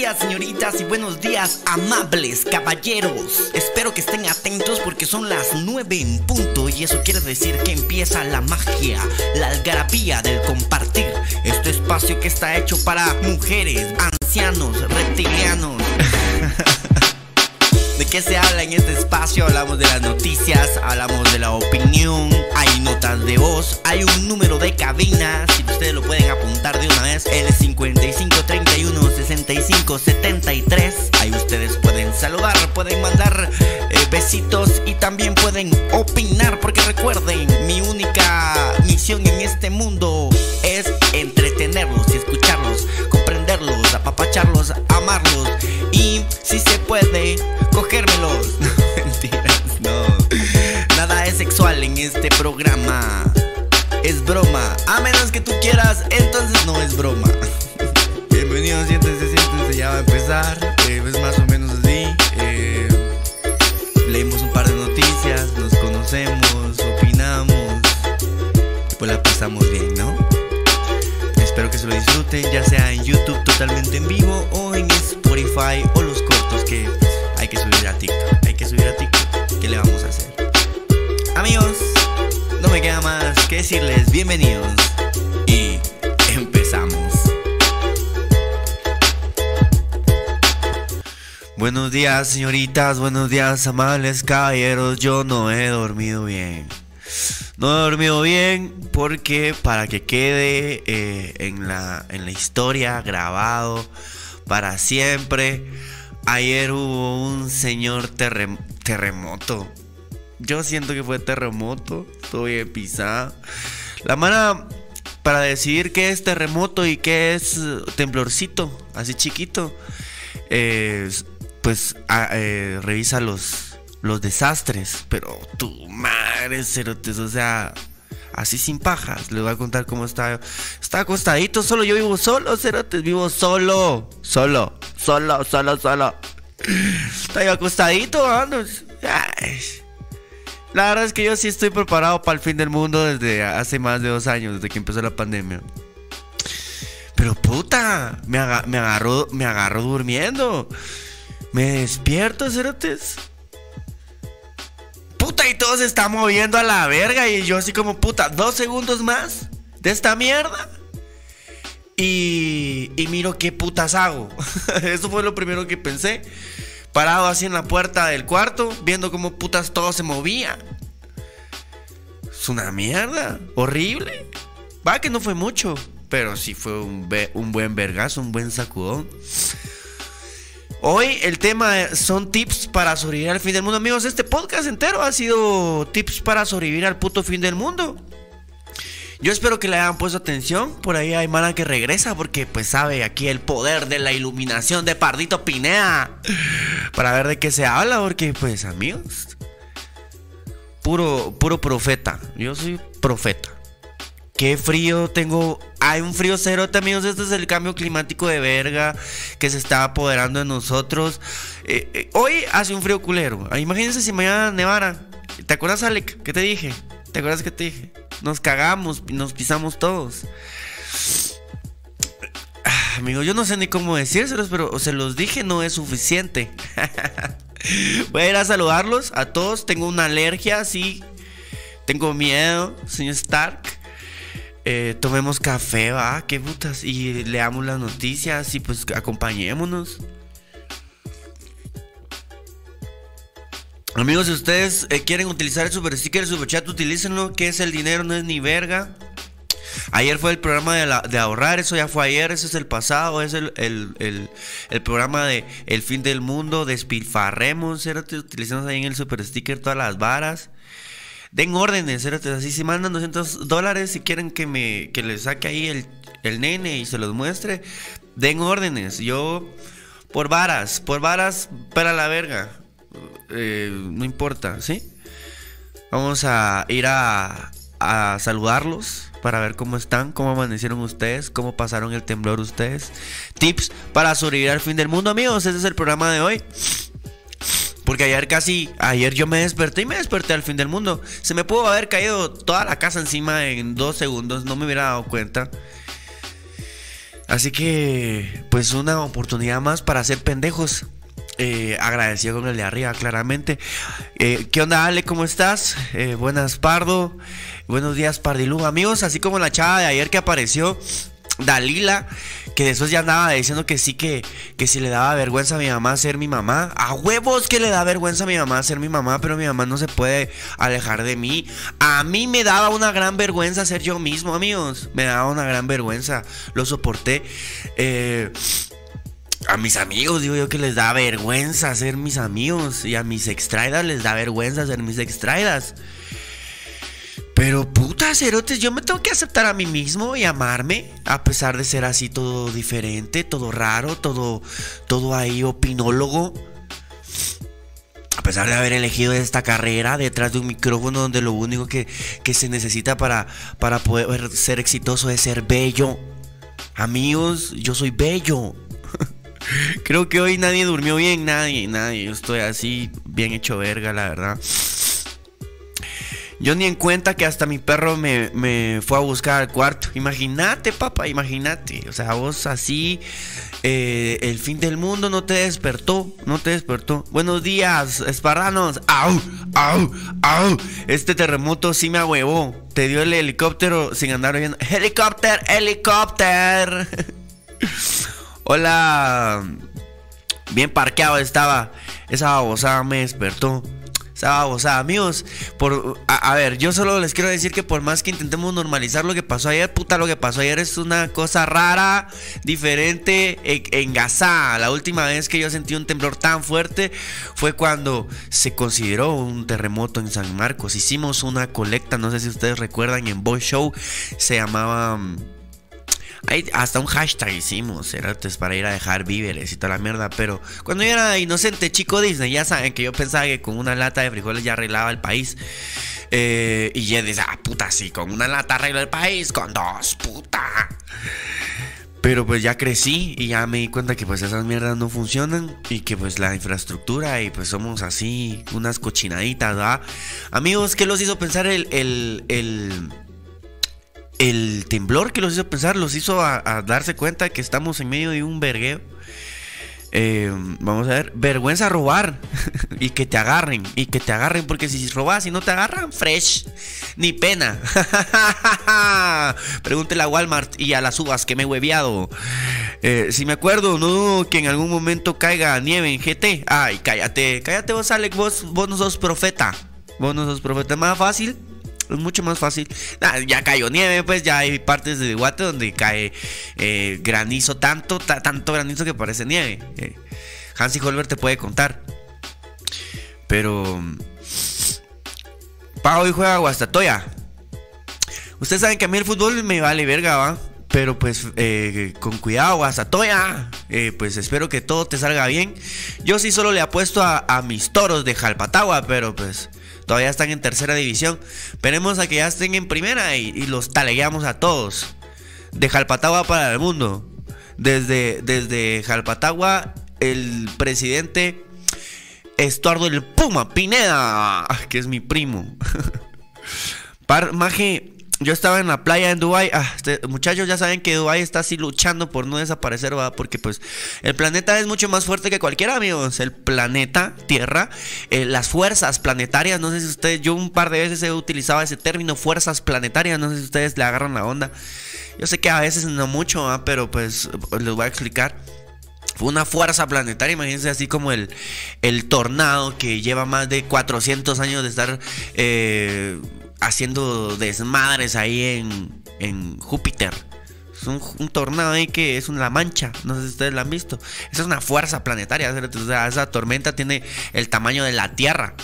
días señoritas y buenos días amables caballeros. Espero que estén atentos porque son las 9 en punto y eso quiere decir que empieza la magia, la algarabía del compartir. Este espacio que está hecho para mujeres, ancianos, reptilianos. ¿De qué se habla en este espacio? Hablamos de las noticias, hablamos de la opinión, hay notas de voz, hay un número de cabina, si ustedes lo pueden apuntar de una vez, el 5531 65 73. Ahí ustedes pueden saludar, pueden mandar eh, besitos y también pueden opinar, porque recuerden, mi única misión en este mundo es entretenerlos y escucharlos, comprenderlos, apapacharlos, amarlos y si en este programa. Es broma. A menos que tú quieras, entonces no es broma. Bienvenidos, siéntense, siéntense, ya va a empezar. Eh, es más o menos así. Eh, leímos un par de noticias, nos conocemos, opinamos. Pues la pasamos bien, ¿no? Espero que se lo disfruten, ya sea en YouTube totalmente en vivo o en Spotify o los cortos que hay que subir a TikTok. Hay que subir a TikTok. Queda más que decirles bienvenidos y empezamos. Buenos días, señoritas, buenos días, amables caballeros. Yo no he dormido bien. No he dormido bien porque para que quede eh, en, la, en la historia grabado para siempre, ayer hubo un señor terremoto. Yo siento que fue terremoto, estoy pisado. La mano para decidir qué es terremoto y qué es temblorcito, así chiquito, pues eh, revisa los, los desastres. Pero tu madre, cerotes, o sea, así sin pajas. Les voy a contar cómo está. Está acostadito, solo yo vivo solo, cerotes, vivo solo. Solo, solo, solo, solo. Está yo acostadito, ¿no? La verdad es que yo sí estoy preparado para el fin del mundo desde hace más de dos años, desde que empezó la pandemia. Pero puta, me, me agarró, me agarró durmiendo. Me despierto, cerotes. Puta, y todo se está moviendo a la verga. Y yo así como, puta, dos segundos más de esta mierda. Y, y miro qué putas hago. Eso fue lo primero que pensé. Parado así en la puerta del cuarto, viendo cómo putas todo se movía. Es una mierda. Horrible. Va que no fue mucho. Pero sí fue un, un buen vergazo, un buen sacudón. Hoy el tema son tips para sobrevivir al fin del mundo. Amigos, este podcast entero ha sido tips para sobrevivir al puto fin del mundo. Yo espero que le hayan puesto atención. Por ahí hay mala que regresa porque pues sabe aquí el poder de la iluminación de Pardito Pinea. Para ver de qué se habla porque pues amigos. Puro, puro profeta. Yo soy profeta. Qué frío tengo. Hay un frío cero, amigos. Este es el cambio climático de verga que se está apoderando de nosotros. Eh, eh, hoy hace un frío culero. Imagínense si mañana nevara. ¿Te acuerdas, Alec? ¿Qué te dije? ¿Te acuerdas que te dije? Nos cagamos, nos pisamos todos. Ah, amigo, yo no sé ni cómo decírselos, pero se los dije, no es suficiente. Voy a ir a saludarlos a todos. Tengo una alergia, sí. Tengo miedo, señor Stark. Eh, tomemos café, va, qué putas. Y leamos las noticias y pues acompañémonos. Amigos, si ustedes eh, quieren utilizar el super sticker, el super chat, utilícenlo. Que es el dinero, no es ni verga. Ayer fue el programa de, ahorrar, eso ya fue ayer, ese es el pasado, es el, programa de El fin del mundo, despilfarremos, utilizamos ahí en el super sticker todas las varas. Den órdenes, así si mandan 200 dólares, si quieren que me que les saque ahí el, el nene y se los muestre, den órdenes. Yo, por varas, por varas, para la verga. Eh, no importa, ¿sí? Vamos a ir a, a saludarlos para ver cómo están, cómo amanecieron ustedes, cómo pasaron el temblor ustedes. Tips para sobrevivir al fin del mundo, amigos. Ese es el programa de hoy. Porque ayer casi, ayer yo me desperté y me desperté al fin del mundo. Se me pudo haber caído toda la casa encima en dos segundos, no me hubiera dado cuenta. Así que, pues una oportunidad más para hacer pendejos. Eh, agradecido con el de arriba, claramente. Eh, ¿Qué onda, Ale? ¿Cómo estás? Eh, buenas, Pardo. Buenos días, Pardilú. Amigos, así como la chava de ayer que apareció, Dalila, que después ya andaba diciendo que sí, que, que si le daba vergüenza a mi mamá ser mi mamá. A huevos que le da vergüenza a mi mamá ser mi mamá, pero mi mamá no se puede alejar de mí. A mí me daba una gran vergüenza ser yo mismo, amigos. Me daba una gran vergüenza. Lo soporté. Eh, a mis amigos, digo yo que les da vergüenza ser mis amigos. Y a mis extraidas les da vergüenza ser mis extraidas. Pero puta, cerotes, yo me tengo que aceptar a mí mismo y amarme, a pesar de ser así todo diferente, todo raro, todo, todo ahí opinólogo. A pesar de haber elegido esta carrera detrás de un micrófono donde lo único que, que se necesita para, para poder ser exitoso es ser bello. Amigos, yo soy bello. Creo que hoy nadie durmió bien, nadie, nadie. Yo estoy así, bien hecho verga, la verdad. Yo ni en cuenta que hasta mi perro me, fue a buscar al cuarto. Imagínate, papá, imagínate. O sea, vos así, eh, el fin del mundo no te despertó, no te despertó. Buenos días, esparranos. ¡Au! ¡Au! ¡Au! Este terremoto sí me ahuevó. Te dio el helicóptero sin andar viendo. ¡Helicóptero! ¡Helicóptero! Hola. Bien parqueado estaba. Esa babosada me despertó. O sea, amigos, por, a, ver, yo solo les quiero decir que por más que intentemos normalizar lo que pasó ayer, puta, lo que pasó ayer es una cosa rara, diferente, en, Gaza. La última vez que yo sentí un temblor tan fuerte fue cuando se consideró un terremoto en San Marcos. Hicimos una colecta, no sé si ustedes recuerdan, en Boy Show, se llamaba... Hasta un hashtag hicimos, antes para ir a dejar víveres y toda la mierda. Pero cuando yo era inocente, chico Disney, ya saben que yo pensaba que con una lata de frijoles ya arreglaba el país. Eh, y ya dice, ah, puta, sí, con una lata arregla el país, con dos, puta. Pero pues ya crecí y ya me di cuenta que pues esas mierdas no funcionan y que pues la infraestructura y pues somos así, unas cochinaditas, ¿verdad? Amigos, ¿qué los hizo pensar el, el, el el temblor que los hizo pensar, los hizo a, darse cuenta que estamos en medio de un vergueo. Eh, vamos a ver, vergüenza robar y que te agarren, y que te agarren, porque si robas y no te agarran, fresh, ni pena. Pregúntele a Walmart y a las uvas que me he hueviado. Eh, si me acuerdo, no que en algún momento caiga nieve en GT. Ay, cállate, cállate vos, Alex, vos, vos no sos profeta. Vos no sos profeta, más fácil es mucho más fácil. ya cayó nieve, pues ya hay partes de Guate donde cae eh, granizo, tanto, tanto granizo que parece nieve. Eh, Hansi Holber te puede contar. Pero. Pago y juega Guastatoya. Ustedes saben que a mí el fútbol me vale verga, ¿va? Pero pues eh, con cuidado, Guastatoya. pues espero que todo te salga bien. Yo sí solo le apuesto a, a mis toros de Jalpatagua, pero pues Todavía están en tercera división. Esperemos a que ya estén en primera y, los talegueamos a todos. De Jalpatagua para el mundo. Desde, desde Jalpatagua, el presidente Estuardo el Puma Pineda, que es mi primo. Par, maje, yo estaba en la playa en Dubai. Ah, este, muchachos ya saben que Dubai está así luchando por no desaparecer, ¿va? Porque pues el planeta es mucho más fuerte que cualquiera, amigos. El planeta, Tierra, eh, las fuerzas planetarias. No sé si ustedes, yo un par de veces he utilizado ese término, fuerzas planetarias. No sé si ustedes le agarran la onda. Yo sé que a veces no mucho, pero pues les voy a explicar. Fue una fuerza planetaria, imagínense así como el, el tornado que lleva más de 400 años de estar eh, haciendo desmadres ahí en, en Júpiter. Es un, tornado ahí que es una mancha. No sé si ustedes la han visto. Esa es una fuerza planetaria. esa tormenta tiene el tamaño de la Tierra.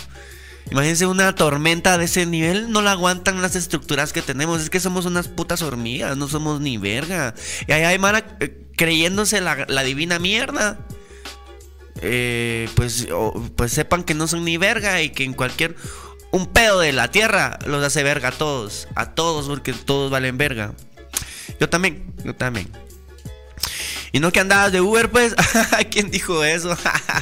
Imagínense una tormenta de ese nivel, no la aguantan las estructuras que tenemos. Es que somos unas putas hormigas, no somos ni verga. Y ahí hay Mara eh, creyéndose la, divina mierda. Eh, pues, pues sepan que no son ni verga y que en cualquier un pedo de la tierra los hace verga a todos. A todos, porque todos valen verga. Yo también, yo también. Y no que andabas de Uber, pues. ¿Quién dijo eso?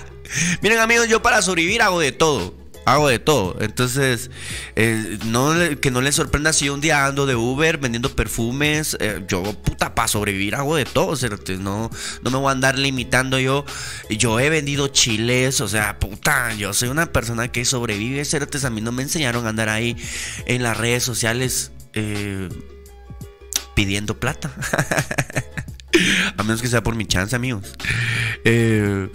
Miren, amigos, yo para sobrevivir hago de todo. Hago de todo. Entonces, eh, que no les sorprenda si un día ando de Uber vendiendo perfumes. Eh, yo, puta, para sobrevivir hago de todo. No, no me voy a andar limitando yo. Yo he vendido chiles, o sea, puta, yo soy una persona que sobrevive. ¿cierto? A mí no me enseñaron a andar ahí en las redes sociales eh, pidiendo plata. a menos que sea por mi chance, amigos. Eh.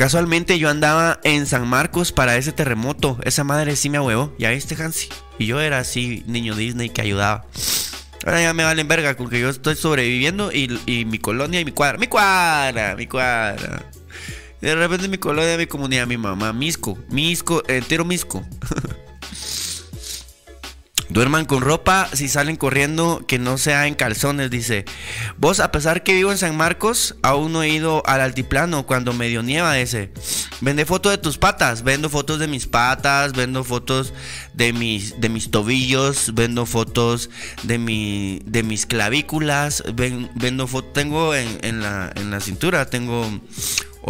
Casualmente yo andaba en San Marcos para ese terremoto. Esa madre sí me ahuevó. ¿Ya viste, Hansi? Y yo era así, niño Disney que ayudaba. Ahora ya me valen verga porque yo estoy sobreviviendo y, mi colonia y mi cuadra. Mi cuadra, mi cuadra. De repente mi colonia, mi comunidad, mi mamá, Misco, Misco, entero Misco. Duerman con ropa si salen corriendo que no sea en calzones, dice. Vos, a pesar que vivo en San Marcos, aún no he ido al altiplano cuando medio nieva ese. Vende fotos de tus patas, vendo fotos de mis patas, vendo fotos de mis, de mis tobillos, vendo fotos de, mi, de mis clavículas, vendo fotos, tengo en, en, la, en la cintura, tengo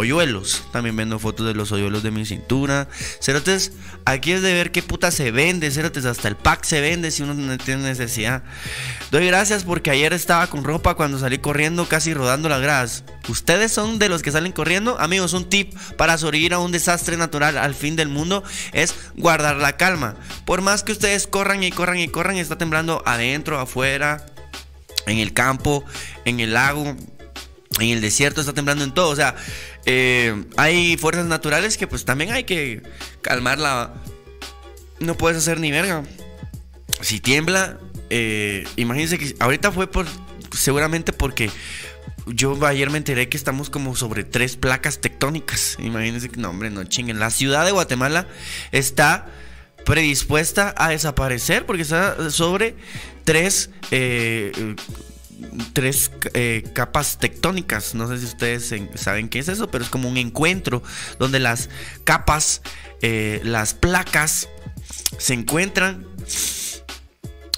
hoyuelos. También vendo fotos de los hoyuelos de mi cintura. Cerotes, aquí es de ver qué puta se vende. Cerotes, hasta el pack se vende si uno no tiene necesidad. Doy gracias porque ayer estaba con ropa cuando salí corriendo, casi rodando las gradas. ¿Ustedes son de los que salen corriendo? Amigos, un tip para sobrevivir a un desastre natural al fin del mundo es guardar la calma. Por más que ustedes corran y corran y corran, está temblando adentro, afuera, en el campo, en el lago, en el desierto, está temblando en todo. O sea, eh, hay fuerzas naturales que pues también hay que calmarla. No puedes hacer ni verga. Si tiembla, eh, imagínense que ahorita fue por seguramente porque yo ayer me enteré que estamos como sobre tres placas tectónicas. Imagínense que no, hombre, no chinguen. La ciudad de Guatemala está predispuesta a desaparecer porque está sobre tres eh, tres eh, capas tectónicas. No sé si ustedes saben qué es eso, pero es como un encuentro donde las capas, eh, las placas se encuentran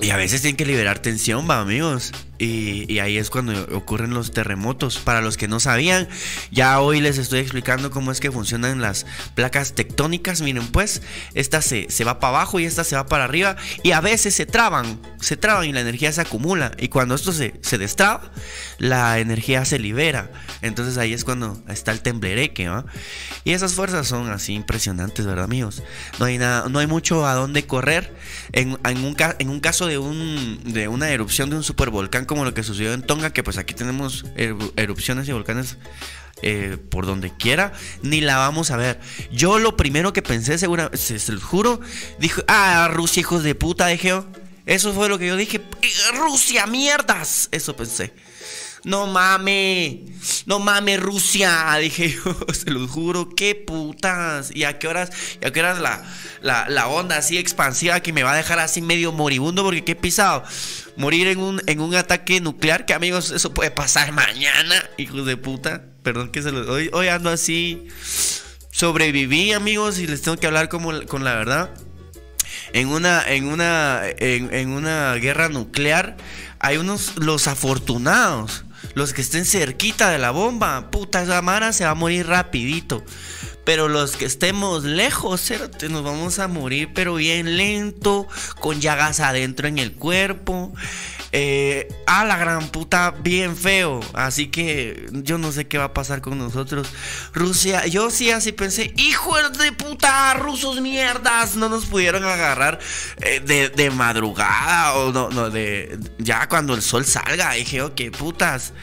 y a veces tienen que liberar tensión, va amigos. Y, ahí es cuando ocurren los terremotos. Para los que no sabían, ya hoy les estoy explicando cómo es que funcionan las placas tectónicas. Miren, pues, esta se, se va para abajo y esta se va para arriba. Y a veces se traban, se traban y la energía se acumula. Y cuando esto se, se destraba, la energía se libera. Entonces ahí es cuando está el temblereque, ¿va? Y esas fuerzas son así impresionantes, ¿verdad, amigos? No hay, nada, no hay mucho a dónde correr. En, un, en un caso de, un, de una erupción de un supervolcán como lo que sucedió en Tonga, que pues aquí tenemos erupciones y volcanes eh, por donde quiera, ni la vamos a ver. Yo lo primero que pensé, segura, se, se los juro, dijo, ah, Rusia, hijos de puta, dije Eso fue lo que yo dije, Rusia, mierdas. Eso pensé. No mames, no mames Rusia, dije yo, se los juro, qué putas. ¿Y a qué horas, y a qué horas la, la, la, onda así expansiva que me va a dejar así medio moribundo? Porque qué pisado. Morir en un, en un ataque nuclear, que amigos, eso puede pasar mañana, hijos de puta. Perdón que se los. Hoy, hoy ando así. Sobreviví, amigos, y les tengo que hablar como, con la verdad. En una, en una, en, en una guerra nuclear hay unos los afortunados los que estén cerquita de la bomba, puta, esa mara se va a morir rapidito. Pero los que estemos lejos, nos vamos a morir, pero bien lento, con llagas adentro en el cuerpo. Eh, a la gran puta, bien feo. Así que yo no sé qué va a pasar con nosotros. Rusia, yo sí así pensé, hijos de puta, rusos mierdas, no nos pudieron agarrar eh, de, madrugada o no, no, de ya cuando el sol salga. Dije, ok, putas.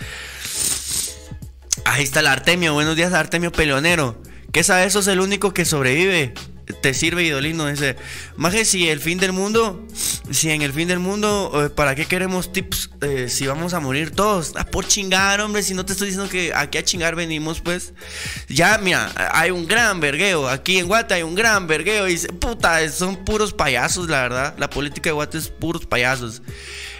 Ahí está el Artemio, buenos días Artemio Peleonero. ¿Qué sabes? Eso es el único que sobrevive te sirve Idolino. Dice, Maje, si el fin del mundo, si en el fin del mundo, eh, ¿para qué queremos tips eh, si vamos a morir todos? Ah, por chingar, hombre, si no te estoy diciendo que aquí a chingar venimos, pues. Ya, mira, hay un gran vergueo. Aquí en Guate hay un gran vergueo. Y dice, puta, son puros payasos, la verdad. La política de Guate es puros payasos.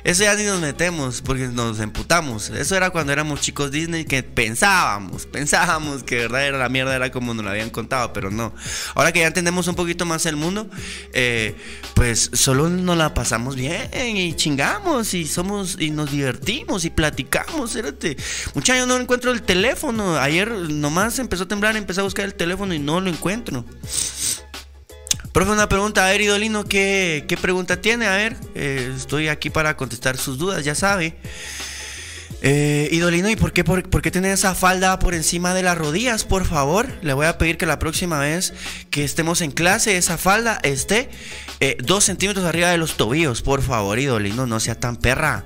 Eso ya ni nos metemos porque nos emputamos. Eso era cuando éramos chicos Disney que pensábamos, pensábamos que verdad era la mierda, era como nos lo habían contado, pero no. Ahora que ya entendemos un poquito más el mundo, eh, pues solo nos la pasamos bien y chingamos y somos y nos divertimos y platicamos. Muchachos, yo no encuentro el teléfono. Ayer nomás empezó a temblar, empecé a buscar el teléfono y no lo encuentro. Profe, una pregunta. A ver, Idolino, ¿qué, pregunta tiene? A ver, eh, estoy aquí para contestar sus dudas, ya sabe. Eh, Idolino, ¿y por qué, por, qué esa falda por encima de las rodillas? Por favor, le voy a pedir que la próxima vez que estemos en clase, esa falda esté eh, dos centímetros arriba de los tobillos. Por favor, Idolino, no sea tan perra.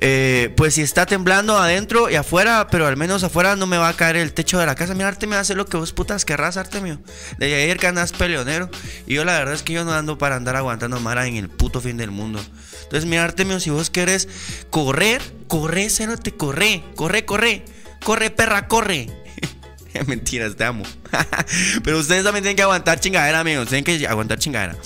Eh, pues si está temblando adentro y afuera, pero al menos afuera no me va a caer el techo de la casa. Mira, Artemio, hace lo que vos putas querrás, Artemio. De ayer que andas peleonero. Y yo la verdad es que yo no ando para andar aguantando mara en el puto fin del mundo. Entonces, mira, Artemio, si vos querés correr, corre, te corre, corre, corre, corre, perra, corre. Mentiras, te amo. Pero ustedes también tienen que aguantar chingadera, amigos. Tienen que aguantar chingadera.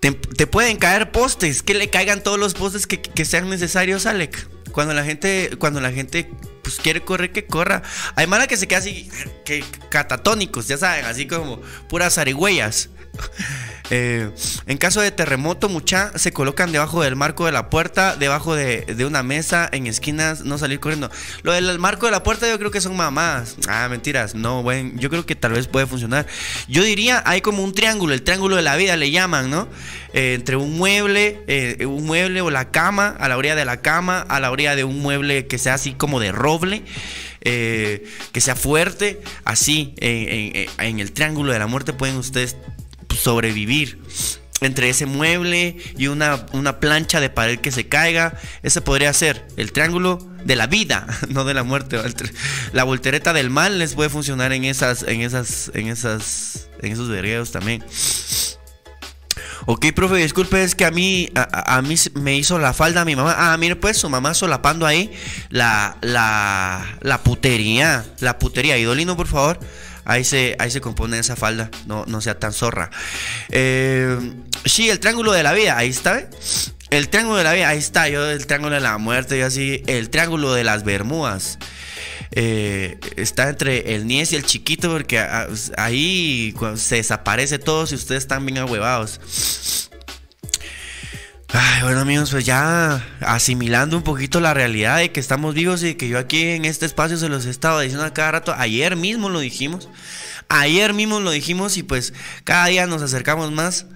Te, pueden caer postes, que le caigan todos los postes que, sean necesarios, Alec. Cuando la gente, cuando la gente pues, quiere correr, que corra. Hay mala que se queda así, que catatónicos, ya saben, así como puras zarigüeyas. Eh, en caso de terremoto, mucha se colocan debajo del marco de la puerta, debajo de, una mesa, en esquinas, no salir corriendo. Lo del marco de la puerta, yo creo que son mamás. Ah, mentiras. No, bueno, yo creo que tal vez puede funcionar. Yo diría, hay como un triángulo, el triángulo de la vida le llaman, ¿no? Eh, entre un mueble, eh, un mueble o la cama, a la orilla de la cama, a la orilla de un mueble que sea así como de roble. que sea fuerte, así en el triángulo de la muerte pueden ustedes sobrevivir entre ese mueble y una, una, plancha de pared que se caiga. Ese podría ser el triángulo de la vida, no de la muerte. La voltereta del mal les puede funcionar en esas, en esas, en esas, en esos vergueos también. Ok, profe, disculpe, es que a mí, a, mí me hizo la falda mi mamá. Ah, mire pues, su mamá solapando ahí la, la, la putería, la putería. Idolino, por favor. Ahí se, ahí se compone esa falda, no, no sea tan zorra. Eh, sí, el triángulo de la vida, ahí está. ¿eh? El triángulo de la vida, ahí está. Yo, el triángulo de la muerte, y así. El triángulo de las Bermudas. Eh, está entre el Nies y el chiquito, porque ahí se desaparece todo si ustedes están bien ahuevados. Ay, bueno amigos, pues ya asimilando un poquito la realidad de que estamos vivos y que yo aquí en este espacio se los he estado diciendo a cada rato. Ayer mismo lo dijimos. Ayer mismo lo dijimos y pues cada día nos acercamos más.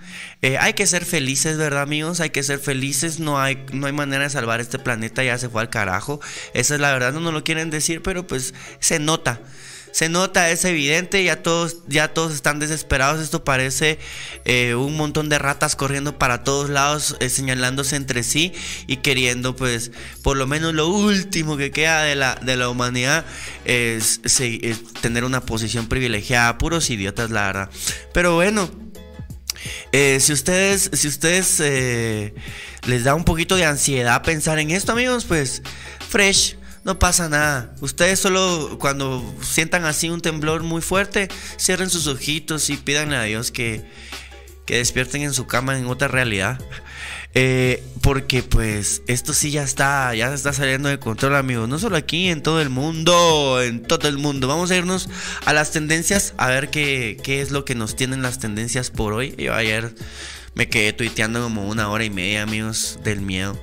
Eh, hay que ser felices, ¿verdad amigos? Hay que ser felices. No hay, no hay manera de salvar este planeta, ya se fue al carajo. Esa es la verdad, no nos lo quieren decir, pero pues se nota se nota, es evidente, ya todos, ya todos están desesperados, esto parece eh, un montón de ratas corriendo para todos lados, eh, señalándose entre sí y queriendo pues por lo menos lo último que queda de la, de la humanidad es, tener una posición privilegiada, puros idiotas la verdad. Pero bueno, eh, si ustedes, si ustedes les da un poquito de ansiedad pensar en esto amigos, pues fresh no pasa nada. Ustedes solo cuando sientan así un temblor muy fuerte, cierren sus ojitos y pídanle a Dios que, que despierten en su cama en otra realidad. Eh, porque pues esto sí ya está, ya está saliendo de control amigos. No solo aquí, en todo el mundo, en todo el mundo. Vamos a irnos a las tendencias, a ver qué, qué es lo que nos tienen las tendencias por hoy. Yo ayer me quedé tuiteando como una hora y media amigos del miedo.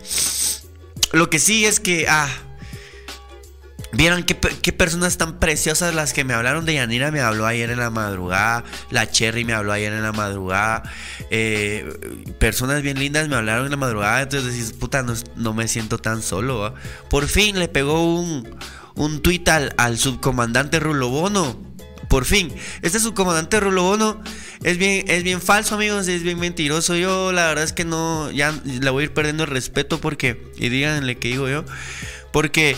Lo que sí es que, ah, Vieron qué, personas tan preciosas las que me hablaron de Yanira me habló ayer en la madrugada, la Cherry me habló ayer en la madrugada, eh, personas bien lindas me hablaron en la madrugada, entonces decís, puta, no, me siento tan solo. Por fin le pegó un, un tuit al, subcomandante Rulobono. Por fin, este subcomandante Rulobono es bien, es bien falso, amigos, es bien mentiroso. Yo la verdad es que no, ya le voy a ir perdiendo el respeto porque, y díganle que digo yo. Porque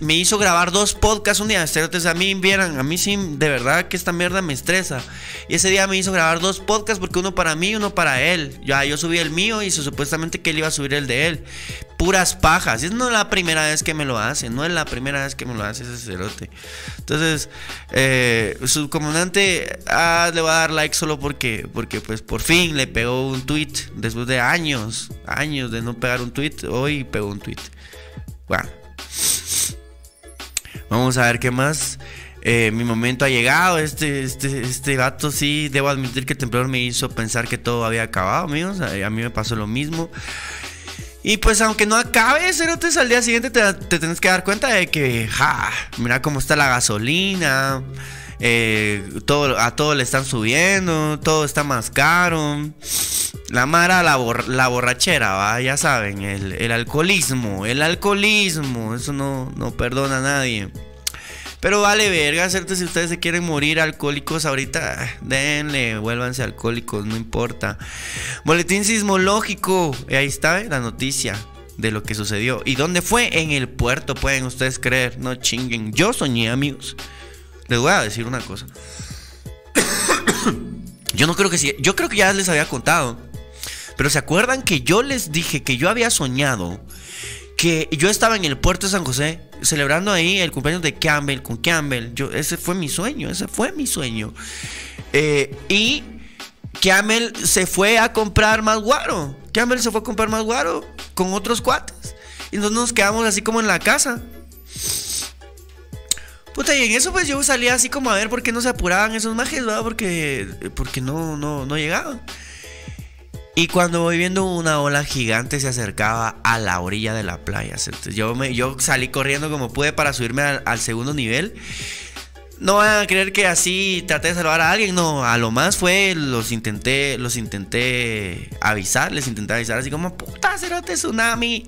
me hizo grabar dos podcasts un día. Entonces a mí vieran, a mí sí, de verdad que esta mierda me estresa. Y ese día me hizo grabar dos podcasts porque uno para mí y uno para él. Ya yo subí el mío y supuestamente que él iba a subir el de él. Puras pajas. Es no la primera vez que me lo hace. No es la primera vez que me lo hace ese cerote. Entonces, eh, su comandante ah, le va a dar like solo porque, porque pues por fin le pegó un tweet. Después de años, años de no pegar un tweet. Hoy pegó un tweet. Bueno. Vamos a ver qué más. Eh, mi momento ha llegado. Este, este, este gato sí, debo admitir que el temblor me hizo pensar que todo había acabado, amigos. A, mí me pasó lo mismo. Y pues aunque no acabe, cerotes, al día siguiente te, te tenés que dar cuenta de que, ja, mira cómo está la gasolina. Eh, todo, a todo le están subiendo, todo está más caro. La mara, la, borrachera, ¿va? ya saben, el, alcoholismo, el alcoholismo, eso no, no perdona a nadie. Pero vale verga. Si ustedes se quieren morir alcohólicos ahorita, denle, vuélvanse alcohólicos, no importa. Boletín sismológico, ahí está la noticia de lo que sucedió. ¿Y dónde fue? En el puerto, pueden ustedes creer, no chinguen. Yo soñé, amigos. Les voy a decir una cosa. yo no creo que sí, yo creo que ya les había contado. Pero ¿se acuerdan que yo les dije que yo había soñado que yo estaba en el puerto de San José celebrando ahí el cumpleaños de Campbell con Campbell. Yo, ese fue mi sueño, ese fue mi sueño. Eh, y Campbell se fue a comprar más guaro. Campbell se fue a comprar más guaro con otros cuates. Y nosotros nos quedamos así como en la casa. Y en eso pues yo salía así como a ver por qué no se apuraban esos majes, ¿verdad? Porque, porque no, no, no llegaban. Y cuando voy viendo una ola gigante se acercaba a la orilla de la playa. Entonces yo, me, yo salí corriendo como pude para subirme al, segundo nivel. No van a creer que así traté de salvar a alguien, no, a lo más fue, los intenté, los intenté avisar, les intenté avisar así como, puta, cerote tsunami.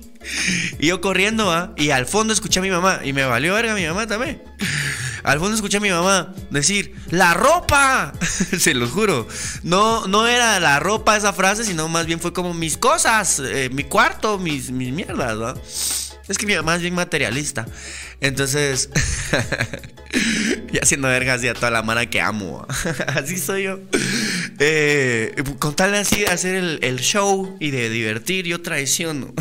Y yo corriendo, ¿ah? Y al fondo escuché a mi mamá, y me valió verga mi mamá también. Al fondo escuché a mi mamá decir, ¡la ropa! Se lo juro. No, no era la ropa esa frase, sino más bien fue como mis cosas, eh, mi cuarto, mis, mis mierdas, ¿no? Es que mi mamá es bien materialista. Entonces, y haciendo vergas y a toda la mano que amo. así soy yo. Eh, con tal de hacer el, show y de divertir, yo traiciono.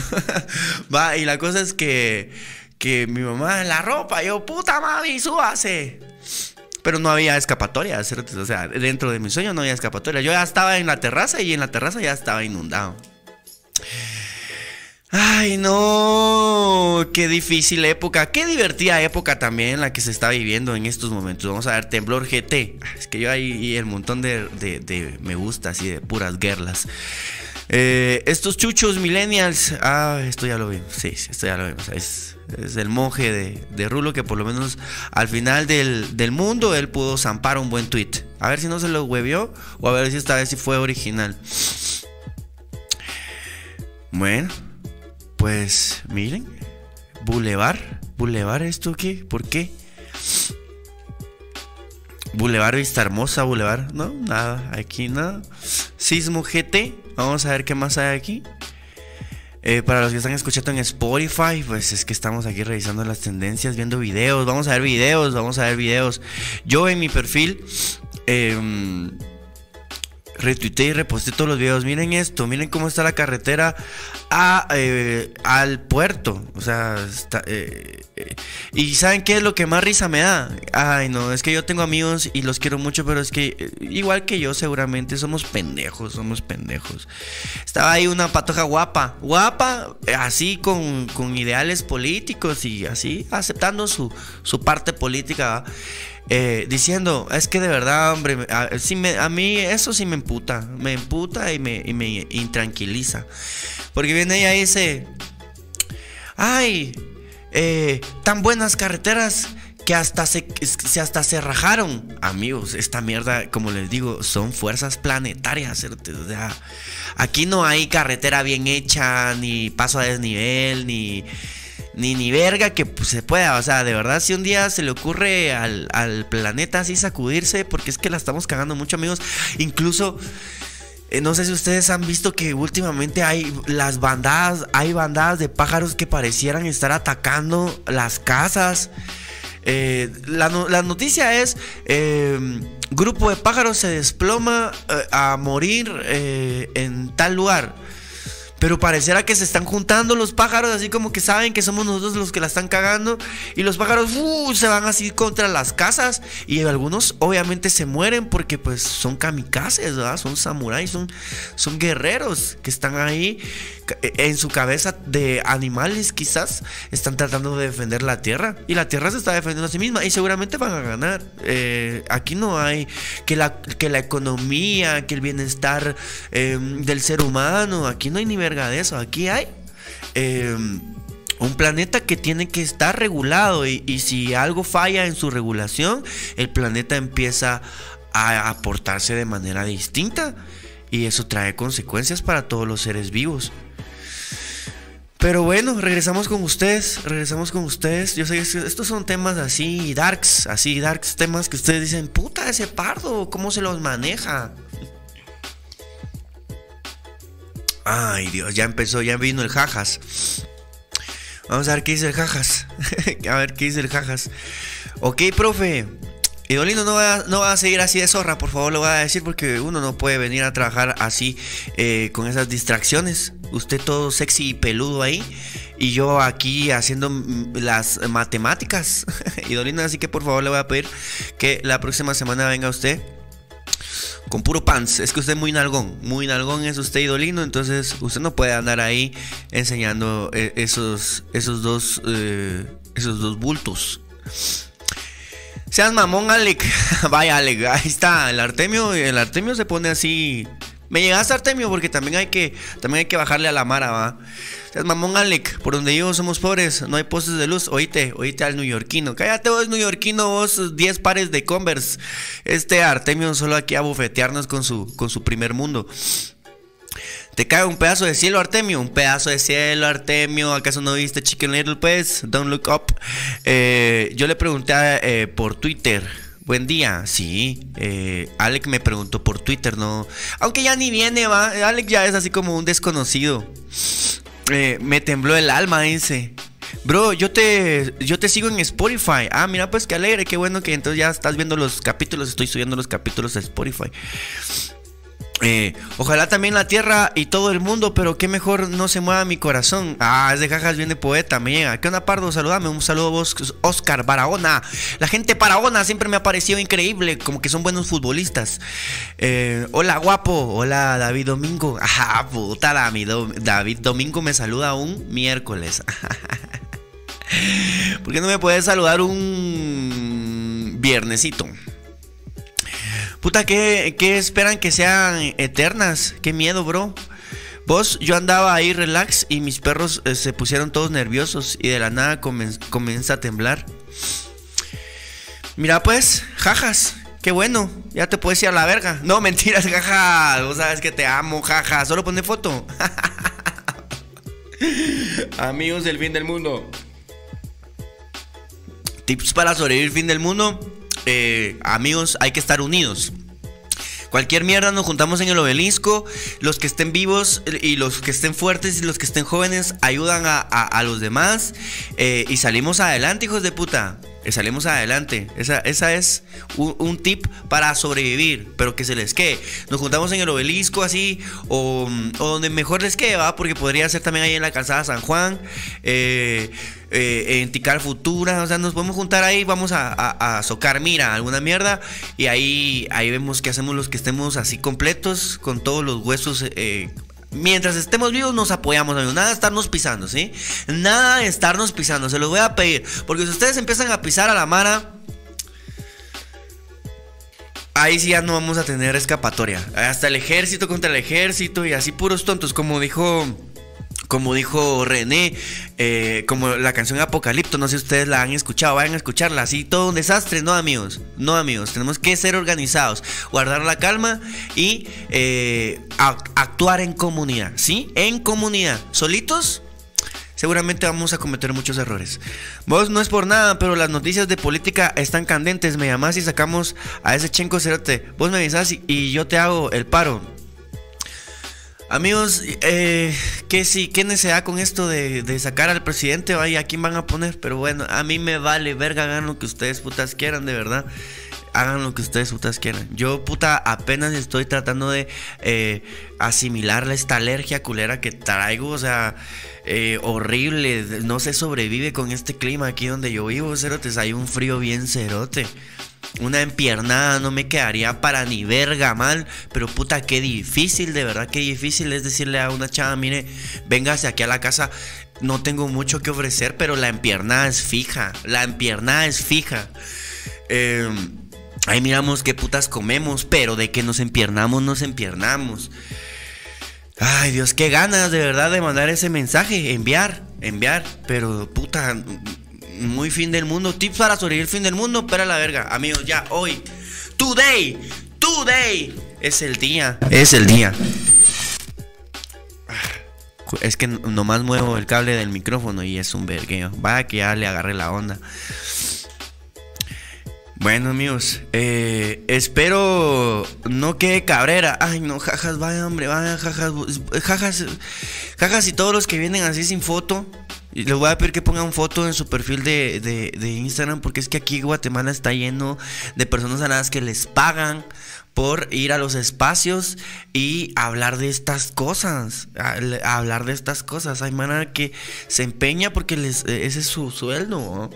Va, y la cosa es que que mi mamá en la ropa, yo, puta mami, súbase. Pero no había escapatoria, o sea, dentro de mi sueño no había escapatoria. Yo ya estaba en la terraza y en la terraza ya estaba inundado. Ay, no, qué difícil época, qué divertida época también la que se está viviendo en estos momentos. Vamos a ver, Temblor GT. Es que yo ahí el montón de, me gusta, así de puras guerras. Eh, estos chuchos millennials, ah, esto ya lo vi, sí, esto ya lo vimos. Es, el monje de, Rulo que por lo menos al final del, mundo él pudo zampar un buen tweet. A ver si no se lo huevió o a ver si esta vez sí fue original. Bueno, pues miren, Boulevard, Boulevard, ¿esto qué? ¿Por qué? Boulevard Vista Hermosa, Boulevard, no, nada, aquí nada. Sismo GT, vamos a ver qué más hay aquí. Eh, para los que están escuchando en Spotify, pues es que estamos aquí revisando las tendencias, viendo videos. Vamos a ver videos, vamos a ver videos. Yo en mi perfil eh, retuiteé y reposté todos los videos. Miren esto, miren cómo está la carretera a, eh, al puerto. O sea, está, eh, eh, y ¿saben qué es lo que más risa me da? Ay, no, es que yo tengo amigos y los quiero mucho, pero es que igual que yo seguramente somos pendejos, somos pendejos. Estaba ahí una patoja guapa, guapa, así con, con ideales políticos y así, aceptando su, su parte política. Eh, diciendo, es que de verdad, hombre, a, a, mí eso sí me emputa, me emputa y me, intranquiliza. Porque viene ella y dice, ay, eh, tan buenas carreteras que hasta se, hasta se rajaron. Amigos, esta mierda, como les digo, son fuerzas planetarias. aquí no hay carretera bien hecha, ni paso a desnivel, ni ni ni verga que pues, se pueda. O sea, de verdad, si un día se le ocurre al, planeta así sacudirse, porque es que la estamos cagando mucho, amigos. Incluso. Eh, no sé si ustedes han visto que últimamente hay las bandadas, hay bandadas de pájaros que parecieran estar atacando las casas. Eh, la, noticia es, eh, grupo de pájaros se desploma a morir en tal lugar. Pero pareciera que se están juntando los pájaros, así como que saben que somos nosotros los que la están cagando. Y los pájaros uh, se van así contra las casas. Y algunos obviamente se mueren porque pues son kamikazes, ¿verdad? Son samuráis, son, son guerreros que están ahí eh, en su cabeza de animales quizás están tratando de defender la tierra y la tierra se está defendiendo a sí misma y seguramente van a ganar. Eh, aquí no hay que la, que la economía, que el bienestar em, del ser humano, aquí no hay ni de eso, aquí hay... Em, Un planeta que tiene que estar regulado y, y si algo falla en su regulación, el planeta empieza a aportarse de manera distinta y eso trae consecuencias para todos los seres vivos. Pero bueno, regresamos con ustedes, regresamos con ustedes. Yo sé que estos son temas así darks, así darks, temas que ustedes dicen, puta, ese pardo, ¿cómo se los maneja? Ay, Dios, ya empezó, ya vino el jajas. Vamos a ver qué dice el jajas. a ver qué dice el jajas. Ok, profe. Idolino no va, no va a seguir así de zorra, por favor lo voy a decir porque uno no puede venir a trabajar así eh, con esas distracciones. Usted todo sexy y peludo ahí y yo aquí haciendo las matemáticas. Idolino, así que por favor le voy a pedir que la próxima semana venga usted con puro pants. Es que usted es muy nalgón. Muy nalgón es usted idolino. Entonces usted no puede andar ahí enseñando eh, esos, esos, dos, eh, esos dos bultos. Seas mamón, Alec. Vaya, Alec. Ahí está. El Artemio. El Artemio se pone así. Me llegaste Artemio porque también hay que, también hay que bajarle a la mara, va. Seas mamón, Alec. Por donde yo somos pobres. No hay postes de luz. Oíte, oíte al neoyorquino. Cállate vos, neoyorquino, vos 10 pares de Converse. Este Artemio solo aquí a bufetearnos con su, con su primer mundo. Te cae un pedazo de cielo, Artemio. Un pedazo de cielo, Artemio. ¿Acaso no viste Chicken Little, pues? Don't look up. Eh, yo le pregunté eh, por Twitter. Buen día, sí. Eh, Alec me preguntó por Twitter, ¿no? Aunque ya ni viene, va. Alec ya es así como un desconocido. Me tembló el alma, dice. Bro, yo te, yo te sigo en Spotify. Ah, mira, pues qué alegre, qué bueno que entonces ya estás viendo los capítulos. Estoy subiendo los capítulos a Spotify. Eh, ojalá también la tierra y todo el mundo, pero qué mejor no se mueva mi corazón. Ah, es de jajas, viene poeta, me llega. ¿Qué onda, Pardo? Saludame, un saludo a vos, Oscar Barahona. La gente Barahona siempre me ha parecido increíble, como que son buenos futbolistas. Eh, hola, guapo. Hola, David Domingo. Ajá, puta, David Domingo me saluda un miércoles. ¿Por qué no me puedes saludar un viernesito? Puta, ¿qué, esperan que sean eternas? Qué miedo, bro. Vos, yo andaba ahí relax y mis perros eh, se pusieron todos nerviosos y de la nada comienza a temblar. Mira pues, jajas, qué bueno, ya te puedes ir a la verga. No, mentiras, jaja, vos sabes que te amo, jaja, solo pone foto. Amigos del fin del mundo. Tips para sobrevivir fin del mundo. Eh, amigos, hay que estar unidos. Cualquier mierda nos juntamos en el obelisco. Los que estén vivos y los que estén fuertes y los que estén jóvenes ayudan a, los demás. Eh, y salimos adelante, hijos de puta. Eh, salimos adelante. Esa, es un, tip para sobrevivir, pero que se les quede. Nos juntamos en el obelisco así, o, donde mejor les quede, ¿va? Porque podría ser también ahí en la calzada San Juan, eh, eh, en Futura. O sea, nos podemos juntar ahí, vamos a, socar, mira, alguna mierda. Y ahí, ahí vemos que hacemos los que estemos así completos, con todos los huesos Mientras estemos vivos nos apoyamos, Nada de estarnos pisando, ¿sí? Nada de estarnos pisando. Se los voy a pedir. Porque si ustedes empiezan a pisar a la mara... Ahí sí ya no vamos a tener escapatoria. Hasta el ejército contra el ejército y así puros tontos. Como dijo como dijo René, eh, como la canción Apocalipto, no sé si ustedes la han escuchado, vayan a escucharla, así todo un desastre, no amigos, no amigos, tenemos que ser organizados, guardar la calma y eh, actuar en comunidad, ¿sí? En comunidad, solitos. Seguramente vamos a cometer muchos errores. Vos no es por nada, pero las noticias de política están candentes. Me llamás y sacamos a ese chenco cerote. Vos me avisás y yo te hago el paro. Amigos, eh, ¿qué, sí, ¿qué necesidad con esto de, sacar al presidente? Vaya, ¿a quién van a poner? Pero bueno, a mí me vale, verga, hagan lo que ustedes putas quieran, de verdad. Hagan lo que ustedes putas quieran. Yo, puta, apenas estoy tratando de eh, asimilar esta alergia culera que traigo, o sea, eh, horrible. No se sobrevive con este clima aquí donde yo vivo, cerotes. Hay un frío bien cerote. Una empiernada no me quedaría para ni verga mal. Pero puta, qué difícil, de verdad, qué difícil es decirle a una chava, mire, véngase aquí a la casa. No tengo mucho que ofrecer, pero la empiernada es fija. La empiernada es fija. Em, ahí miramos qué putas comemos, pero de que nos empiernamos, nos empiernamos. Ay Dios, qué ganas de verdad de mandar ese mensaje, enviar enviar, pero puta, muy fin del mundo. Tips para sobrevivir fin del mundo, pero la verga. Amigos, ya hoy, today, today, es el día, es el día. Es que nomás muevo el cable del micrófono y es un vergueo. Vaya que ya le agarré la onda. Bueno amigos, eh, espero no quede cabrera. Ay no, jajas, vaya hombre, vaya jajas, jajas, jajas y todos los que vienen así sin foto. Y les voy a pedir que pongan foto en su perfil de, de, Instagram porque es que aquí Guatemala está lleno de personas a que les pagan por ir a los espacios y hablar de estas cosas. hablar de estas cosas. Hay manera que se empeña porque les, ese es su sueldo.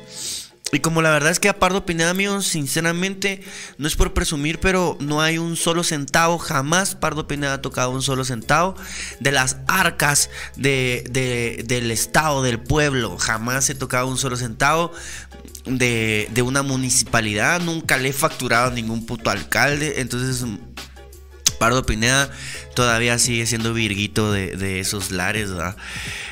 Y como la verdad es que a Pardo Pineda, amigos, sinceramente, no es por presumir, pero no hay un solo centavo, jamás Pardo Pineda ha tocado un solo centavo de las arcas de, del Estado, del pueblo. Jamás he tocado un solo centavo de, de una municipalidad, nunca le he facturado a ningún puto alcalde. Entonces, Pardo Pineda todavía sigue siendo virguito de, esos lares, ¿verdad?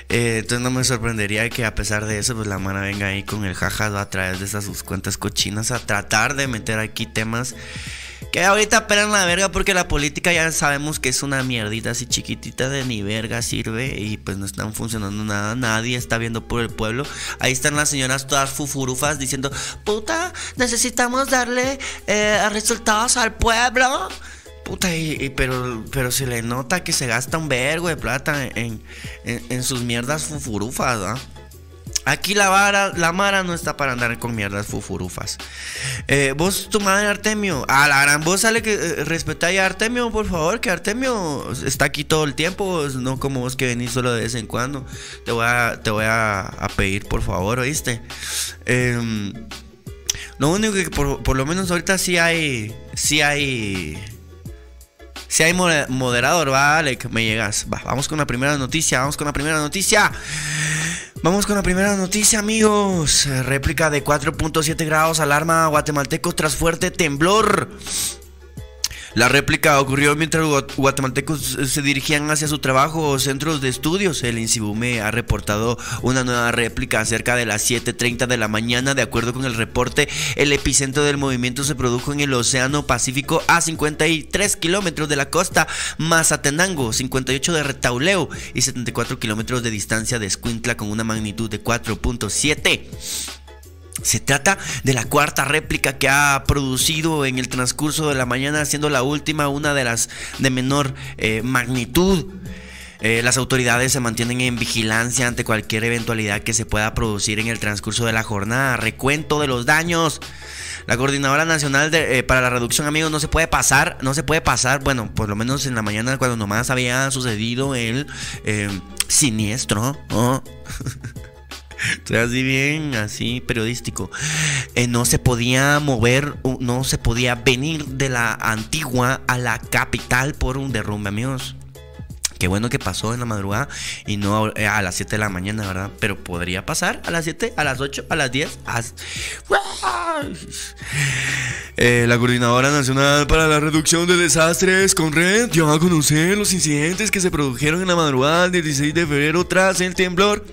Eh, entonces no me sorprendería que a pesar de eso, pues la mano venga ahí con el jaja a través de esas sus cuentas cochinas a tratar de meter aquí temas que ahorita pelan la verga porque la política ya sabemos que es una mierdita así chiquitita de ni verga sirve y pues no están funcionando nada, nadie está viendo por el pueblo. Ahí están las señoras todas fufurufas diciendo, puta, necesitamos darle eh, resultados al pueblo. Puta, y, pero, pero se le nota que se gasta un vergo de plata en, sus mierdas fufurufas. Aquí la vara, la Mara no está para andar con mierdas fufurufas. Eh, vos, tu madre Artemio, a la gran voz sale que eh, a Artemio, por favor, que Artemio está aquí todo el tiempo, no como vos que venís solo de vez en cuando. Te voy a, te voy a, pedir, por favor, ¿oíste? Em, lo único que por, por, lo menos ahorita sí hay, sí hay si hay moderador, vale, me llegas. vamos con la primera noticia, vamos con la primera noticia. Vamos con la primera noticia, amigos. Réplica de 4.7 grados, alarma guatemalteco tras fuerte temblor. La réplica ocurrió mientras guatemaltecos se dirigían hacia su trabajo o centros de estudios. El Insibume ha reportado una nueva réplica cerca de las 7.30 de la mañana. De acuerdo con el reporte, el epicentro del movimiento se produjo en el Océano Pacífico a 53 kilómetros de la costa, Mazatenango, 58 de Retauleo y 74 kilómetros de distancia de Escuintla con una magnitud de 4.7. Se trata de la cuarta réplica que ha producido en el transcurso de la mañana, siendo la última una de las de menor eh, magnitud. Eh, las autoridades se mantienen en vigilancia ante cualquier eventualidad que se pueda producir en el transcurso de la jornada. Recuento de los daños. La Coordinadora Nacional eh, para la Reducción, amigos, no se puede pasar, no se puede pasar, bueno, por lo menos en la mañana cuando nomás había sucedido el siniestro. Estoy así bien, así periodístico. Eh, no se podía mover, no se podía venir de la antigua a la capital por un derrumbe, amigos. Qué bueno que pasó en la madrugada y no eh, a las 7 de la mañana, ¿verdad? Pero podría pasar a las 7, a las 8, a las 10. Eh, la Coordinadora Nacional para la Reducción de Desastres, con Red, dio a conocer los incidentes que se produjeron en la madrugada del 16 de febrero tras el temblor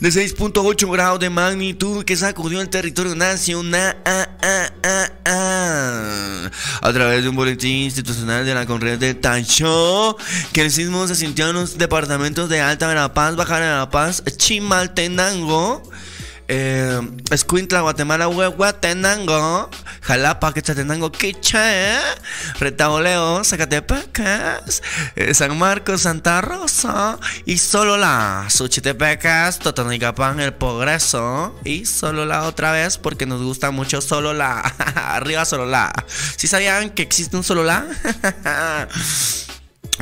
de 6.8 grados de magnitud que sacudió el territorio nacional. A través de un boletín institucional de la Conred de Tancho que el sismo se sintió en los departamentos de Alta Verapaz, Baja Verapaz, Chimaltenango eh, Escuintla, Guatemala, Huehuetenango, Jalapa, Quetzaltenango, Quiche, Retaoleo, Zacatepecas, eh, San Marcos, Santa Rosa y solo la Suchitepecas, Totonicapán, El Progreso y solo la otra vez porque nos gusta mucho solo la, arriba solo la. ¿Sí sabían que existe un solo la?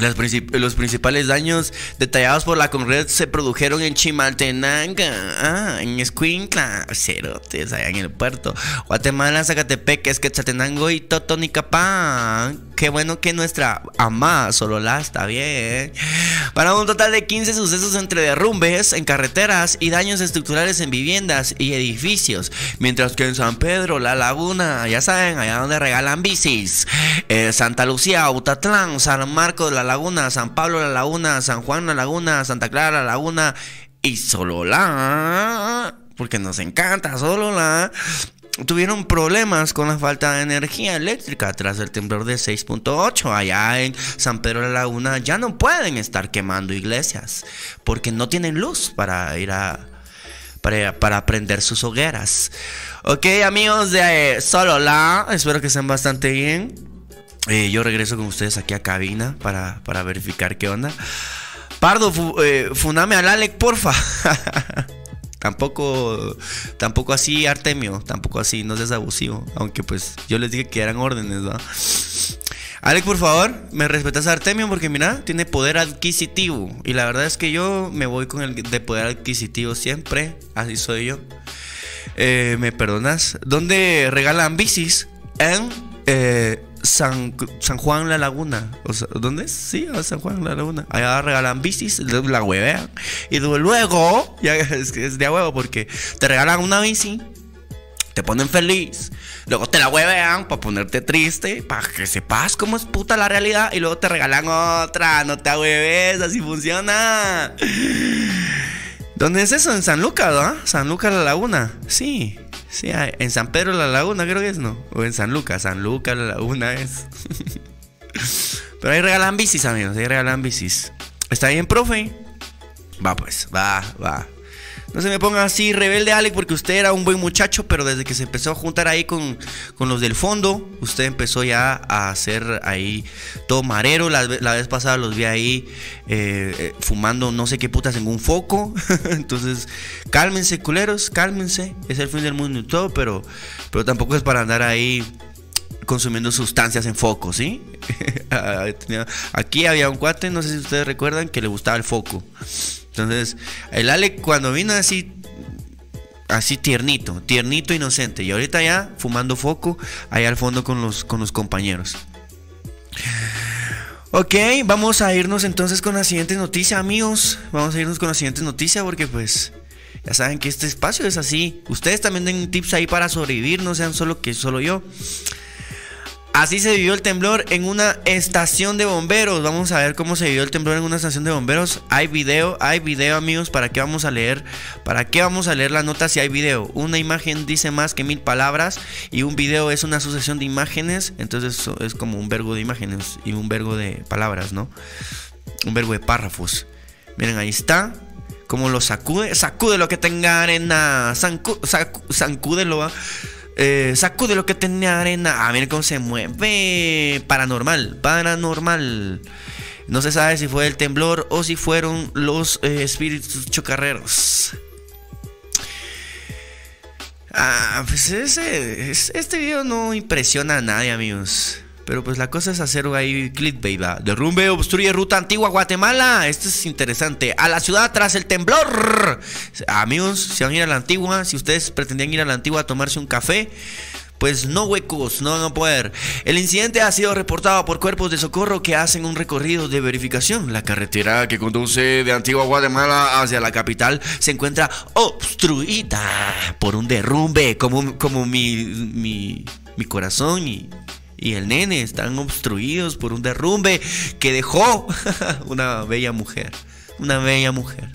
los principales daños detallados por la Conred se produjeron en Chimaltenango, ah, en Escuincla, Cerotes, allá en el puerto, Guatemala, Zacatepec, Esquetzaltenango y Totonicapán. Qué bueno que nuestra amada Solola está bien. Para un total de 15 sucesos entre derrumbes en carreteras y daños estructurales en viviendas y edificios. Mientras que en San Pedro, La Laguna, ya saben, allá donde regalan bicis. Eh, Santa Lucía, Utatlán, San Marcos, La Laguna, San Pablo, La Laguna, San Juan, La Laguna, Santa Clara, La Laguna y Solola, porque nos encanta Solola, tuvieron problemas con la falta de energía eléctrica tras el temblor de 6.8 allá en San Pedro la Laguna. Ya no pueden estar quemando iglesias porque no tienen luz para ir a para, para prender sus hogueras. Ok, amigos de Solola, espero que estén bastante bien. Eh, yo regreso con ustedes aquí a cabina para, para verificar qué onda. Pardo, eh, funame al Alec, porfa. Tampoco, tampoco así Artemio, tampoco así, no seas abusivo. Aunque pues yo les dije que eran órdenes, ¿va? Alex, por favor, me respetas a Artemio porque mira, tiene poder adquisitivo. Y la verdad es que yo me voy con el de poder adquisitivo siempre. Así soy yo. Eh, ¿Me perdonas? ¿Dónde regalan bicis? En eh, San, San Juan La Laguna. O sea, ¿Dónde es? Sí, San Juan La Laguna. Allá regalan bicis, la huevean. Y luego, ya es, es de huevo porque te regalan una bici, te ponen feliz, luego te la huevean para ponerte triste, para que sepas cómo es puta la realidad y luego te regalan otra, no te hueves, así funciona. ¿Dónde es eso? En San Lucas, ¿no? San Lucas La Laguna. Sí. Sí, en San Pedro la Laguna creo que es, ¿no? O en San Lucas, San Lucas la Laguna es. Pero ahí regalan bicis, amigos, ahí regalan bicis. ¿Está bien, profe? Va pues, va, va. No se me ponga así rebelde, Alex, porque usted era un buen muchacho, pero desde que se empezó a juntar ahí con, los del fondo, usted empezó ya a hacer ahí todo marero. La, vez pasada los vi ahí eh, eh, fumando no sé qué putas en un foco. Entonces, cálmense, culeros, cálmense. Es el fin del mundo y todo, pero, pero tampoco es para andar ahí consumiendo sustancias en foco, ¿sí? Aquí había un cuate, no sé si ustedes recuerdan, que le gustaba el foco. Entonces, el Ale cuando vino así, así tiernito, tiernito, inocente. Y ahorita ya fumando foco ahí al fondo con los, con los compañeros. Ok, vamos a irnos entonces con la siguiente noticia, amigos. Vamos a irnos con la siguiente noticia porque pues ya saben que este espacio es así. Ustedes también den tips ahí para sobrevivir, no sean solo que solo yo. Así se vivió el temblor en una estación de bomberos. Vamos a ver cómo se vivió el temblor en una estación de bomberos. Hay video, hay video amigos. ¿Para qué vamos a leer? ¿Para qué vamos a leer la nota si hay video? Una imagen dice más que mil palabras y un video es una sucesión de imágenes. Entonces es como un verbo de imágenes y un verbo de palabras, ¿no? Un verbo de párrafos. Miren, ahí está. Como lo sacude. Sacude lo que tenga arena. ¿va? Eh, sacude lo que tenía arena. A ver cómo se mueve. Paranormal, paranormal. No se sabe si fue el temblor o si fueron los eh, espíritus chocarreros. Ah, pues ese, este video no impresiona a nadie, amigos. Pero pues la cosa es hacer ahí clickbait, ¿va? Derrumbe obstruye ruta antigua Guatemala. Esto es interesante. A la ciudad tras el temblor. Amigos, si van a ir a la antigua, si ustedes pretendían ir a la antigua a tomarse un café, pues no huecos, no van a poder. El incidente ha sido reportado por cuerpos de socorro que hacen un recorrido de verificación. La carretera que conduce de Antigua Guatemala hacia la capital se encuentra obstruida por un derrumbe, como, como mi, mi, mi corazón y y el nene están obstruidos por un derrumbe que dejó una bella mujer. Una bella mujer.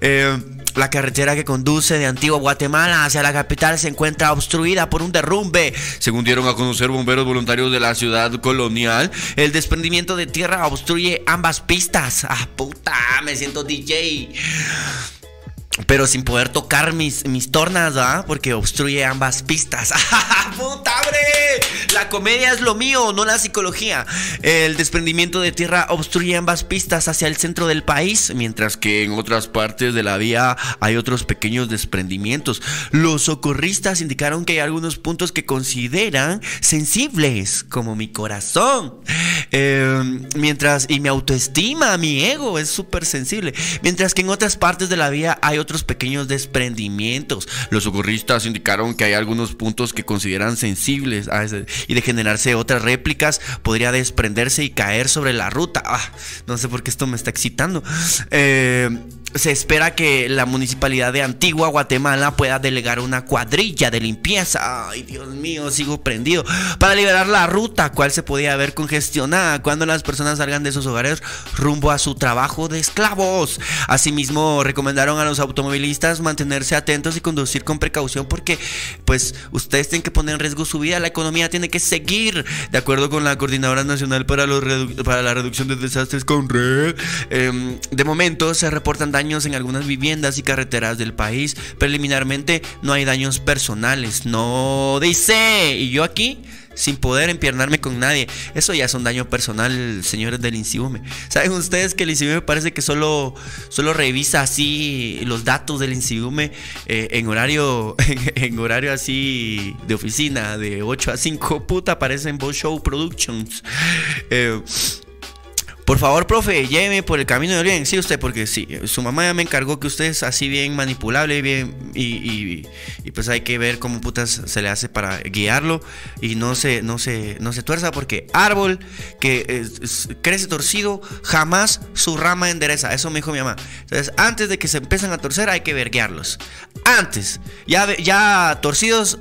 Eh, la carretera que conduce de Antigua Guatemala hacia la capital se encuentra obstruida por un derrumbe. Según dieron a conocer bomberos voluntarios de la ciudad colonial, el desprendimiento de tierra obstruye ambas pistas. Ah, puta, me siento DJ pero sin poder tocar mis, mis tornas, ¿ah? Porque obstruye ambas pistas. ¡Puta, La comedia es lo mío, no la psicología. El desprendimiento de tierra obstruye ambas pistas hacia el centro del país, mientras que en otras partes de la vía hay otros pequeños desprendimientos. Los socorristas indicaron que hay algunos puntos que consideran sensibles, como mi corazón. Em, mientras, y mi autoestima, mi ego es súper sensible. Mientras que en otras partes de la vía hay otros pequeños desprendimientos. Los socorristas indicaron que hay algunos puntos que consideran sensibles y de generarse otras réplicas podría desprenderse y caer sobre la ruta. Ah, no sé por qué esto me está excitando. Eh, se espera que la municipalidad de Antigua Guatemala pueda delegar una cuadrilla de limpieza. Ay, Dios mío, sigo prendido. Para liberar la ruta, cual se podía ver congestionada cuando las personas salgan de sus hogares rumbo a su trabajo de esclavos. Asimismo, recomendaron a los automovilistas mantenerse atentos y conducir con precaución porque, pues, ustedes tienen que poner en riesgo su vida. La economía tiene que seguir. De acuerdo con la Coordinadora Nacional para, los para la Reducción de Desastres con Red, em, de momento se reportan daños en algunas viviendas y carreteras del país. Preliminarmente no hay daños personales. No dice. Y yo aquí sin poder empiernarme con nadie. Eso ya es un daño personal, señores del INSIBUME. ¿Saben ustedes que el INSIBUME parece que solo, solo revisa así los datos del INSIBUME eh, en horario en, horario así de oficina, de 8 a 5? Puta, aparece Bow Show Productions. Eh, por favor, profe, lléveme por el camino del bien. Sí, usted, porque sí, su mamá ya me encargó que usted es así bien manipulable bien, y, y, pues hay que ver cómo putas se le hace para guiarlo y no se, no se, no se tuerza porque árbol que crece torcido jamás su rama endereza. Eso me dijo mi mamá. Entonces, antes de que se empiecen a torcer hay que verguearlos. Antes, ya, ya torcidos,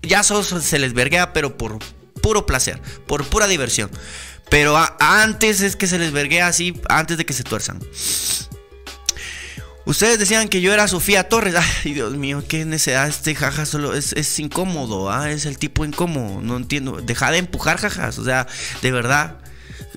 ya se les verguea, pero por puro placer, por pura diversión. Pero antes es que se les verguea así, antes de que se tuerzan. Ustedes decían que yo era Sofía Torres. Ay, Dios mío, qué necesidad este jaja solo es, incómodo, ¿ah? es el tipo incómodo. No entiendo. Deja de empujar jajas, o sea, de verdad.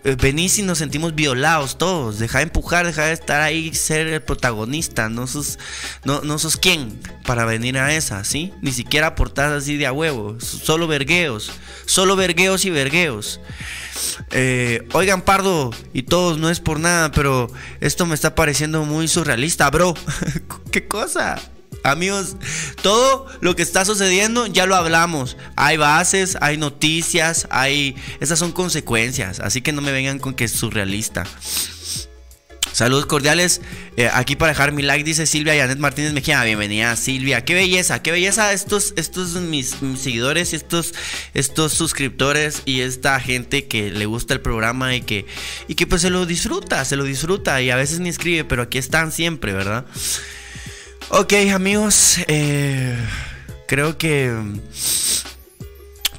Eh, venís y nos sentimos violados todos. Deja de empujar, deja de estar ahí, ser el protagonista. No sos, no, sos quién para venir a esa, ¿sí? Ni siquiera aportar así de a huevo. Solo vergueos. Solo vergueos y vergueos. Eh, oigan, Pardo y todos, no es por nada, pero esto me está pareciendo muy surrealista, bro. ¿Qué cosa? Amigos, todo lo que está sucediendo ya lo hablamos. Hay bases, hay noticias, hay... Esas son consecuencias, así que no me vengan con que es surrealista. Saludos cordiales. Eh, aquí para dejar mi like dice Silvia Yanet Martínez Mejía. Bienvenida Silvia. Qué belleza, qué belleza estos, estos mis, seguidores, estos, estos suscriptores y esta gente que le gusta el programa y que, y que pues se lo disfruta, se lo disfruta y a veces ni escribe, pero aquí están siempre, ¿verdad? Ok amigos, eh, creo que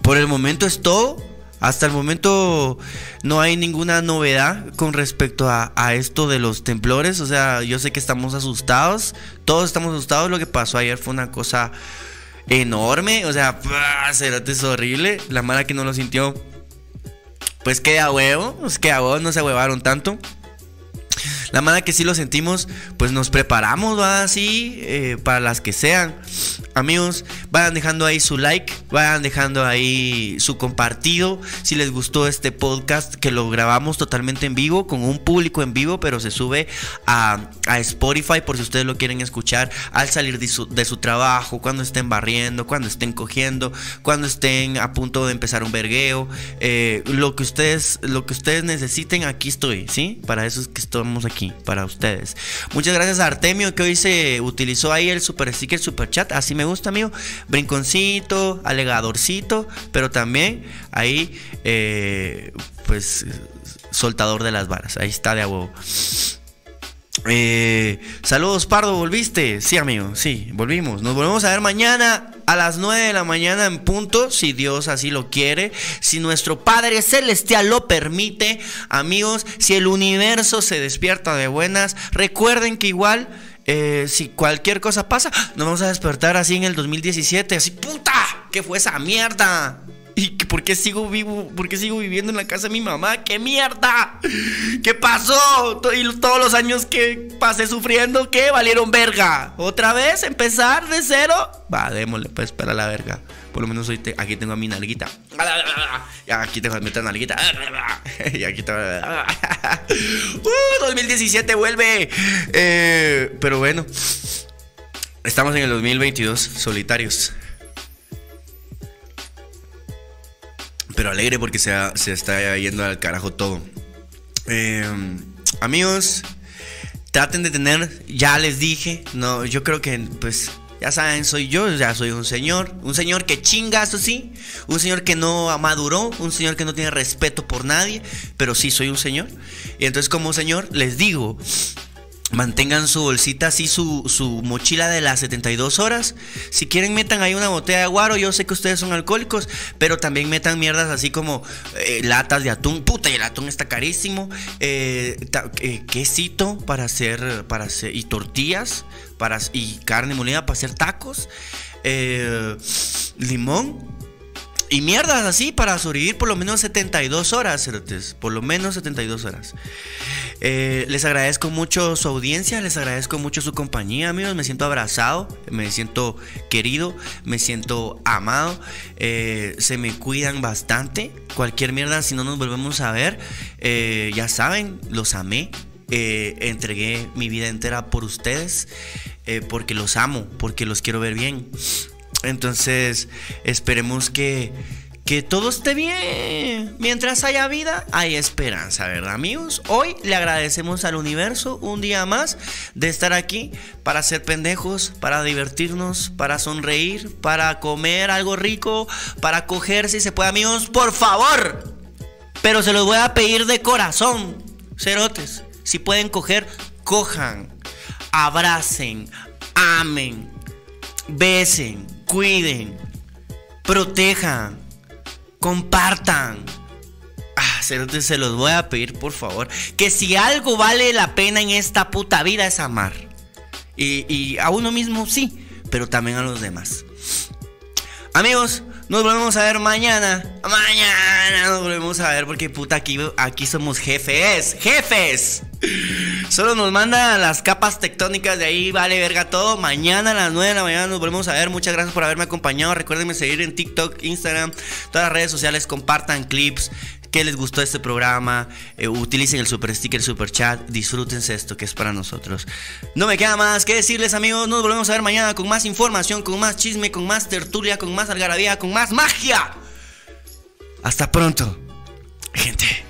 por el momento es todo. Hasta el momento no hay ninguna novedad con respecto a, esto de los temblores. O sea, yo sé que estamos asustados. Todos estamos asustados. Lo que pasó ayer fue una cosa enorme. O sea, es horrible. La mala que no lo sintió. Pues queda huevo. Pues queda huevo. No se huevaron tanto. La mala que sí lo sentimos, pues nos preparamos, va así, eh, para las que sean. Amigos, vayan dejando ahí su like, vayan dejando ahí su compartido. Si les gustó este podcast, que lo grabamos totalmente en vivo, con un público en vivo, pero se sube a, Spotify por si ustedes lo quieren escuchar al salir de su, trabajo, cuando estén barriendo, cuando estén cogiendo, cuando estén a punto de empezar un vergueo. Eh, lo, que ustedes, lo que ustedes necesiten, aquí estoy, ¿sí? Para eso es que aquí, para ustedes. Muchas gracias a Artemio que hoy se utilizó ahí el super sticker, super chat. Así me me gusta, amigo. Brinconcito, alegadorcito, pero también ahí, eh, pues, soltador de las varas. Ahí está de a huevo. Eh, saludos, Pardo, ¿volviste? Sí, amigo, sí, volvimos. Nos volvemos a ver mañana a las 9 de la mañana en punto, si Dios así lo quiere, si nuestro Padre Celestial lo permite. Amigos, si el universo se despierta de buenas, recuerden que igual eh, si cualquier cosa pasa, nos vamos a despertar así en el 2017, así, puta, ¿qué fue esa mierda? ¿Y por qué sigo vivo? ¿Por qué sigo viviendo en la casa de mi mamá? ¡Qué mierda! ¿Qué pasó? Y todos los años que pasé sufriendo, ¿qué? Valieron verga. ¿Otra vez? ¿Empezar de cero? Va, démosle pues para la verga. Por lo menos hoy aquí tengo a mi nalguita. Aquí tengo a mi otra nalguita. Y aquí tengo. ¡Uh! 2017 vuelve. Eh, pero bueno. Estamos en el 2022, solitarios. Pero alegre porque se, se está yendo al carajo todo. Eh, amigos, traten de tener, ya les dije, no, yo creo que pues ya saben, soy yo, ya soy un señor, un señor que chinga, eso sí, un señor que no maduró, un señor que no tiene respeto por nadie, pero sí soy un señor. Y entonces como señor les digo, Mantengan su bolsita así, su, su, mochila de las 72 horas. Si quieren, metan ahí una botella de guaro. Yo sé que ustedes son alcohólicos, pero también metan mierdas así como eh, latas de atún. Puta, y el atún está carísimo. Eh, eh, quesito para hacer, para hacer, y tortillas para, y carne molida para hacer tacos. limón y mierdas así para sobrevivir por lo menos 72 horas, Por lo menos 72 horas. Eh, les agradezco mucho su audiencia, les agradezco mucho su compañía, amigos. Me siento abrazado, me siento querido, me siento amado. Eh, se me cuidan bastante. Cualquier mierda, si no nos volvemos a ver, eh, ya saben, los amé. entregué mi vida entera por ustedes, porque los amo, porque los quiero ver bien. Entonces, esperemos que, que todo esté bien. Mientras haya vida, hay esperanza, ¿verdad, amigos? Hoy le agradecemos al universo un día más de estar aquí para ser pendejos, para divertirnos, para sonreír, para comer algo rico, para coger si se puede, amigos, por favor. Pero se los voy a pedir de corazón, cerotes. Si pueden coger, cojan, abracen, amen, besen cuiden, protejan, compartan. Ah, se los voy a pedir por favor. Que si algo vale la pena en esta puta vida es amar. Y, a uno mismo sí, pero también a los demás. Amigos, nos volvemos a ver mañana. Mañana nos volvemos a ver porque puta aquí somos jefes. Jefes. Solo nos manda las capas tectónicas de ahí, vale verga todo. Mañana a las 9 de la mañana nos volvemos a ver. Muchas gracias por haberme acompañado. Recuerden seguir en TikTok, Instagram, todas las redes sociales. Compartan clips, que les gustó este programa, eh, utilicen el super sticker, super chat, disfrútense esto que es para nosotros. No me queda más que decirles amigos, nos volvemos a ver mañana con más información, con más chisme, con más tertulia, con más algarabía, con más magia. Hasta pronto, gente.